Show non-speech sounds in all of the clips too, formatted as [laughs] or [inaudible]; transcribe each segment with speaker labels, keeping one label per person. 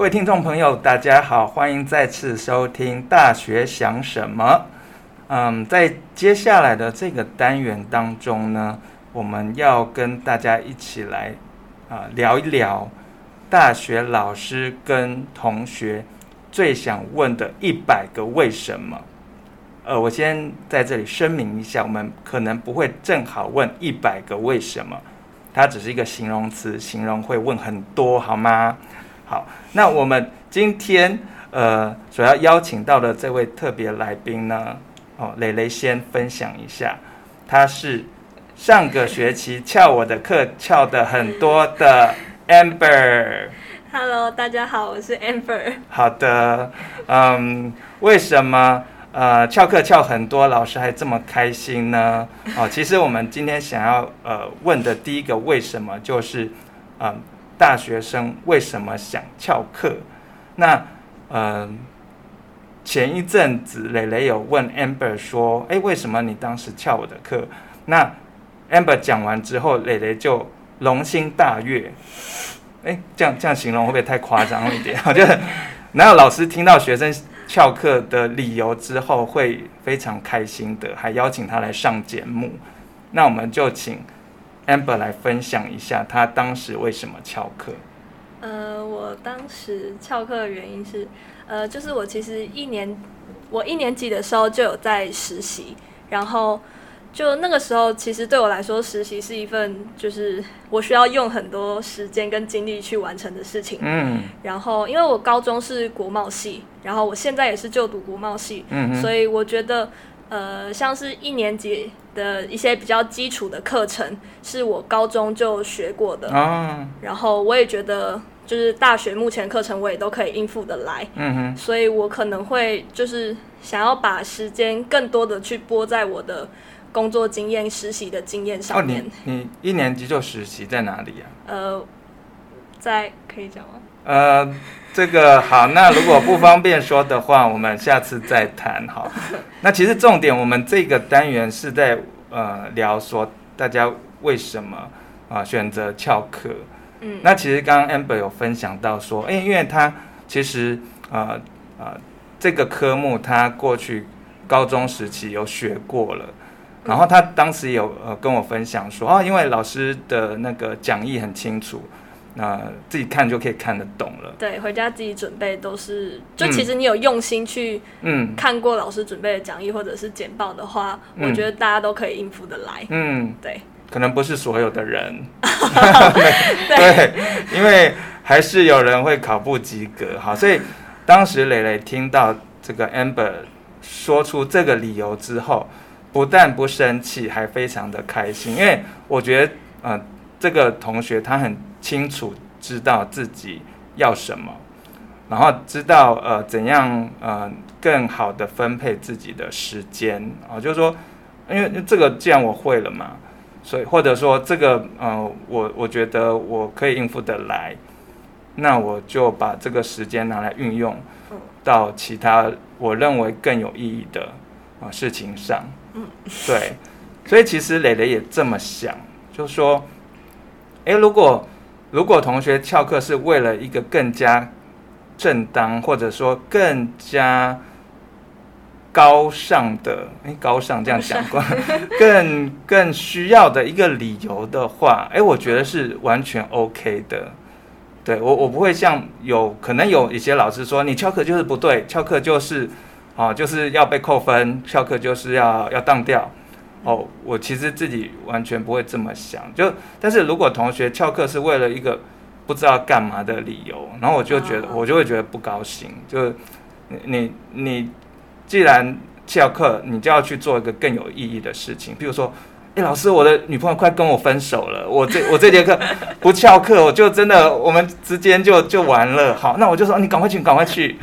Speaker 1: 各位听众朋友，大家好，欢迎再次收听《大学想什么》。嗯，在接下来的这个单元当中呢，我们要跟大家一起来啊、聊一聊大学老师跟同学最想问的一百个为什么。呃，我先在这里声明一下，我们可能不会正好问一百个为什么，它只是一个形容词，形容会问很多，好吗？好，那我们今天呃所要邀请到的这位特别来宾呢，哦，蕾蕾先分享一下，他是上个学期翘我的课翘的很多的 Amber。
Speaker 2: Hello，大家好，我是 Amber。
Speaker 1: 好的，嗯，为什么呃翘课翘很多，老师还这么开心呢？哦，其实我们今天想要呃问的第一个为什么就是，嗯。大学生为什么想翘课？那，嗯、前一阵子蕾蕾有问 Amber 说：“哎，为什么你当时翘我的课？”那 Amber 讲完之后，蕾蕾就龙心大悦。哎，这样这样形容会不会太夸张一点？[laughs] 我觉得，哪有老师听到学生翘课的理由之后会非常开心的，还邀请他来上节目？那我们就请。Amber 来分享一下，他当时为什么翘课？
Speaker 2: 呃，我当时翘课的原因是，呃，就是我其实一年，我一年级的时候就有在实习，然后就那个时候，其实对我来说，实习是一份就是我需要用很多时间跟精力去完成的事情。嗯。然后，因为我高中是国贸系，然后我现在也是就读国贸系，嗯，所以我觉得。呃，像是一年级的一些比较基础的课程，是我高中就学过的。啊。然后我也觉得，就是大学目前课程我也都可以应付得来。嗯哼。所以我可能会就是想要把时间更多的去拨在我的工作经验、实习的经验上面。哦，
Speaker 1: 你你一年级就实习在哪里呀？
Speaker 2: 呃，在可以讲吗？
Speaker 1: 呃。这个好，那如果不方便说的话，我们下次再谈。好，[laughs] 那其实重点，我们这个单元是在呃聊说大家为什么啊、呃、选择翘课。嗯，那其实刚刚 Amber 有分享到说，哎，因为他其实呃呃这个科目他过去高中时期有学过了，然后他当时有呃跟我分享说，哦，因为老师的那个讲义很清楚。那、呃、自己看就可以看得懂了。
Speaker 2: 对，回家自己准备都是，就其实你有用心去嗯看过老师准备的讲义或者是简报的话，嗯、我觉得大家都可以应付得来。嗯，对。
Speaker 1: 可能不是所有的人，[laughs] 对，对，因为还是有人会考不及格。哈，所以当时蕾蕾听到这个 Amber 说出这个理由之后，不但不生气，还非常的开心，因为我觉得，呃，这个同学他很。清楚知道自己要什么，然后知道呃怎样呃更好的分配自己的时间啊、呃，就是说，因为这个既然我会了嘛，所以或者说这个呃我我觉得我可以应付得来，那我就把这个时间拿来运用到其他我认为更有意义的啊、呃、事情上。对，所以其实蕾蕾也这么想，就是说，诶，如果如果同学翘课是为了一个更加正当，或者说更加高尚的，诶，高尚这样讲过，[laughs] 更更需要的一个理由的话，诶，我觉得是完全 OK 的。对，我，我不会像有可能有一些老师说，你翘课就是不对，翘课就是，哦，就是要被扣分，翘课就是要要当掉。哦，我其实自己完全不会这么想，就但是如果同学翘课是为了一个不知道干嘛的理由，然后我就觉得我就会觉得不高兴，就你你既然翘课，你就要去做一个更有意义的事情，比如说，哎，老师，我的女朋友快跟我分手了，我这我这节课不翘课，我就真的我们之间就就完了。好，那我就说你赶快去，赶快去。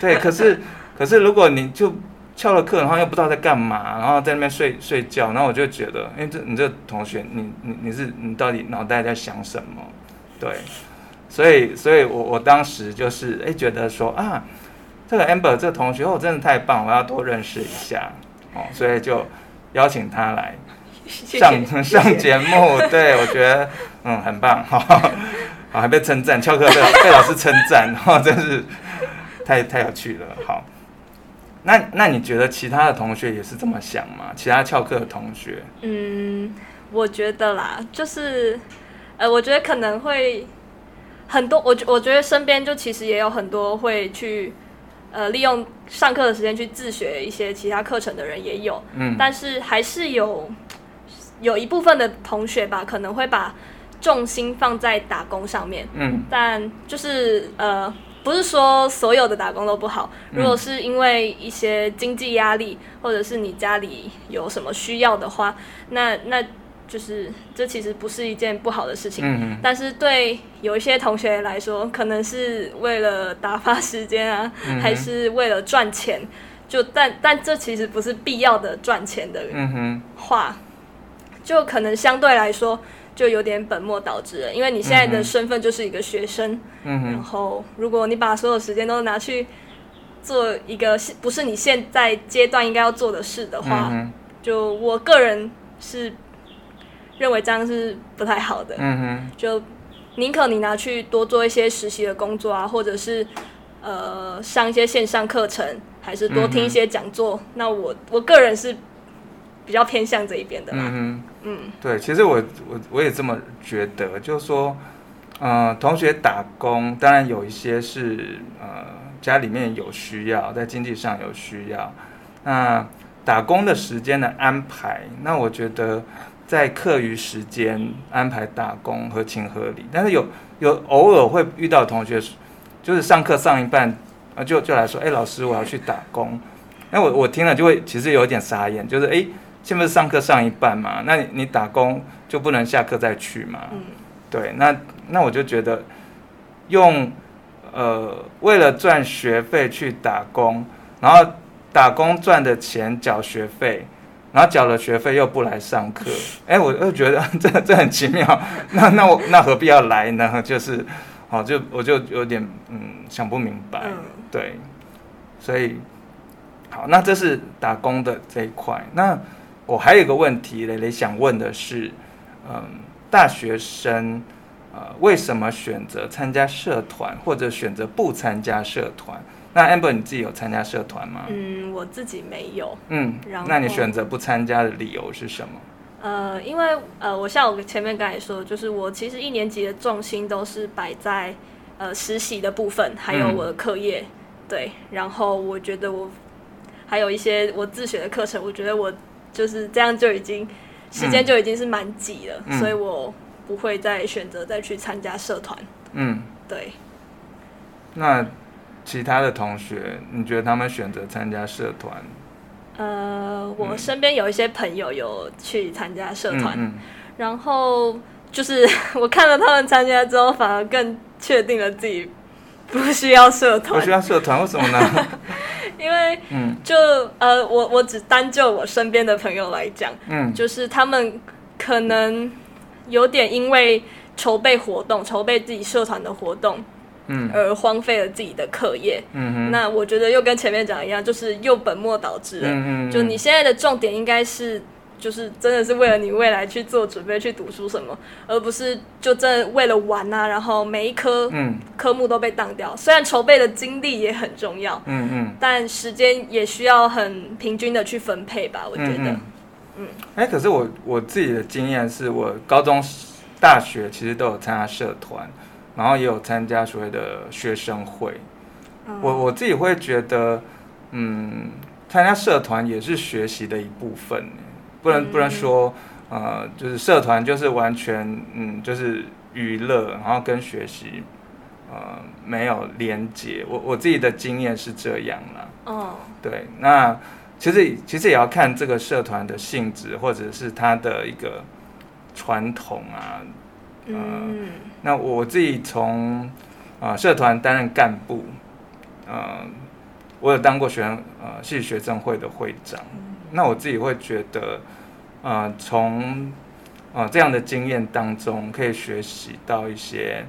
Speaker 1: 对，可是可是如果你就。翘了课，然后又不知道在干嘛，然后在那边睡睡觉，然后我就觉得，哎，这你这同学，你你你是你到底脑袋在想什么？对，所以所以我我当时就是哎觉得说啊，这个 Amber 这个同学哦真的太棒，我要多认识一下哦，所以就邀请他来上上节目，[laughs] 对我觉得嗯很棒哈。啊，还被称赞，翘课被被老师称赞，哈，真是太太有趣了。好，那那你觉得其他的同学也是这么想吗？其他翘课的同学？
Speaker 2: 嗯，我觉得啦，就是，呃，我觉得可能会很多，我我觉得身边就其实也有很多会去。呃，利用上课的时间去自学一些其他课程的人也有，嗯，但是还是有有一部分的同学吧，可能会把重心放在打工上面，嗯，但就是呃，不是说所有的打工都不好，如果是因为一些经济压力，或者是你家里有什么需要的话，那那。就是这其实不是一件不好的事情，但是对有一些同学来说，可能是为了打发时间啊，嗯、还是为了赚钱，就但但这其实不是必要的赚钱的话，嗯、就可能相对来说就有点本末倒置了，因为你现在的身份就是一个学生，嗯、然后如果你把所有时间都拿去做一个不是你现在阶段应该要做的事的话，嗯、就我个人是。认为这样是不太好的，嗯哼，就宁可你拿去多做一些实习的工作啊，或者是呃上一些线上课程，还是多听一些讲座。嗯、那我我个人是比较偏向这一边的啦。嗯哼
Speaker 1: 嗯，对，其实我我我也这么觉得，就是说，呃，同学打工，当然有一些是呃家里面有需要，在经济上有需要，那打工的时间的安排，那我觉得。在课余时间安排打工合情合理，但是有有偶尔会遇到同学，就是上课上一半啊，就就来说，哎、欸，老师我要去打工，那我我听了就会其实有点傻眼，就是哎、欸，现在不是上课上一半嘛，那你你打工就不能下课再去嘛？嗯、对，那那我就觉得用呃为了赚学费去打工，然后打工赚的钱缴学费。然后缴了学费又不来上课，[laughs] 哎，我就觉得 [laughs] 这这很奇妙。那那我那何必要来呢？就是，好，就我就有点嗯想不明白。对，所以好，那这是打工的这一块。那我还有一个问题，蕾蕾想问的是，嗯，大学生呃为什么选择参加社团，或者选择不参加社团？那 Amber 你自己有参加社团吗？
Speaker 2: 嗯，我自己没有。
Speaker 1: 嗯，然后那你选择不参加的理由是什么？
Speaker 2: 呃，因为呃，我像我前面刚才说，就是我其实一年级的重心都是摆在呃实习的部分，还有我的课业。嗯、对，然后我觉得我还有一些我自学的课程，我觉得我就是这样就已经时间就已经是蛮挤了，嗯、所以我不会再选择再去参加社团。嗯，对。
Speaker 1: 那。其他的同学，你觉得他们选择参加社团？
Speaker 2: 呃，我身边有一些朋友有去参加社团，嗯嗯、然后就是 [laughs] 我看了他们参加之后，反而更确定了自己不需要社团。
Speaker 1: 不需要社团，为什么呢？[laughs]
Speaker 2: 因为，就呃，我我只单就我身边的朋友来讲，嗯，就是他们可能有点因为筹备活动，筹备自己社团的活动。嗯，而荒废了自己的课业。嗯哼，那我觉得又跟前面讲一样，就是又本末倒置了。嗯嗯，就你现在的重点应该是，就是真的是为了你未来去做准备，去读书什么，而不是就真的为了玩啊，然后每一科嗯科目都被当掉。虽然筹备的精力也很重要，嗯嗯，但时间也需要很平均的去分配吧。我觉得，嗯，
Speaker 1: 哎、欸，可是我我自己的经验是我高中、大学其实都有参加社团。然后也有参加所谓的学生会，嗯、我我自己会觉得，嗯，参加社团也是学习的一部分，不能不能说，呃，就是社团就是完全，嗯，就是娱乐，然后跟学习，呃，没有连接。我我自己的经验是这样啦。哦，对，那其实其实也要看这个社团的性质，或者是它的一个传统啊。嗯，那我自己从啊、呃、社团担任干部，呃，我有当过学生呃系学生会的会长。那我自己会觉得，呃，从啊、呃、这样的经验当中，可以学习到一些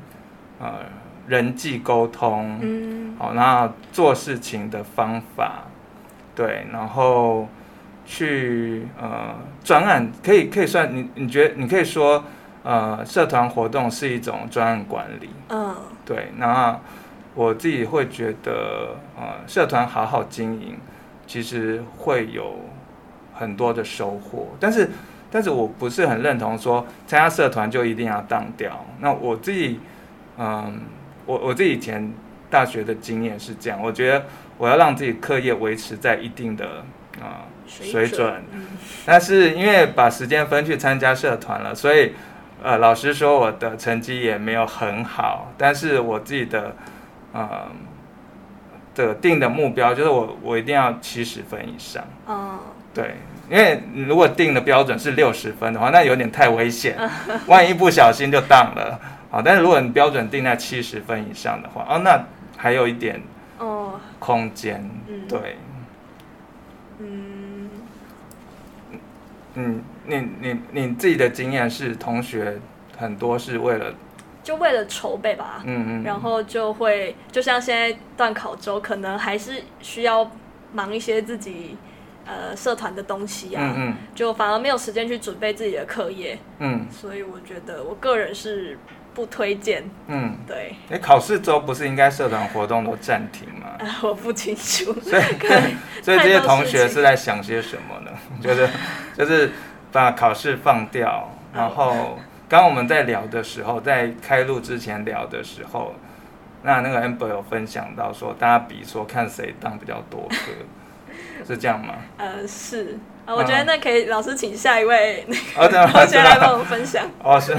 Speaker 1: 呃人际沟通，嗯，好，那做事情的方法，对，然后去呃专案可以可以算你你觉得你可以说。呃，社团活动是一种专案管理。
Speaker 2: 嗯，
Speaker 1: 对。那我自己会觉得，呃，社团好好经营，其实会有很多的收获。但是，但是我不是很认同说参加社团就一定要当掉。那我自己，嗯、呃，我我自己以前大学的经验是这样，我觉得我要让自己课业维持在一定的啊、呃、水准。但是因为把时间分去参加社团了，所以。呃，老实说，我的成绩也没有很好，但是我自己的，呃，的定的目标就是我我一定要七十分以上。哦。对，因为如果定的标准是六十分的话，那有点太危险，[laughs] 万一不小心就当了。好，但是如果你标准定在七十分以上的话，哦，那还有一点哦空间。哦。对。嗯。嗯。你你你自己的经验是同学很多是为了
Speaker 2: 就为了筹备吧，
Speaker 1: 嗯嗯，
Speaker 2: 然后就会就像现在段考周，可能还是需要忙一些自己呃社团的东西啊，
Speaker 1: 嗯嗯，
Speaker 2: 就反而没有时间去准备自己的课业，
Speaker 1: 嗯，
Speaker 2: 所以我觉得我个人是不推荐，
Speaker 1: 嗯，
Speaker 2: 对，
Speaker 1: 哎，考试周不是应该社团活动都暂停吗？
Speaker 2: 呃，[laughs] 我不清楚，[laughs]
Speaker 1: 所以 [laughs] 所以这些同学是在想些什么呢？就是就是。把考试放掉，然后刚我们在聊的时候，在开录之前聊的时候，那那个 Amber 有分享到说，大家比说看谁当比较多科，[laughs] 是这样吗？
Speaker 2: 呃，是啊，我觉得那可以老师请下一位那
Speaker 1: 个同
Speaker 2: 学来帮我们分享。
Speaker 1: 哦，是，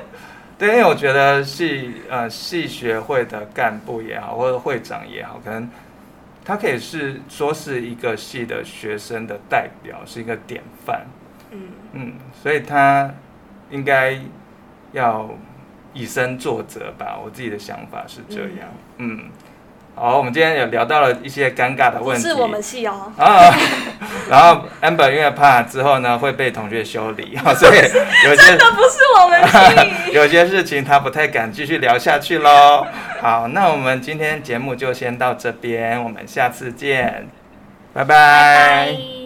Speaker 1: [laughs] 对，因为我觉得系呃系学会的干部也好，或者会长也好，可能他可以是说是一个系的学生的代表，是一个典范。
Speaker 2: 嗯
Speaker 1: 嗯，所以他应该要以身作则吧。我自己的想法是这样。嗯，嗯，好，我们今天有聊到了一些尴尬的问题。
Speaker 2: 是我们系哦。
Speaker 1: 啊，[laughs] 然后 Amber 因为怕之后呢会被同学修理，[laughs] 所以有些
Speaker 2: 真的不是我们系。[laughs]
Speaker 1: 有些事情他不太敢继续聊下去喽。好，那我们今天节目就先到这边，我们下次见，拜拜。拜拜。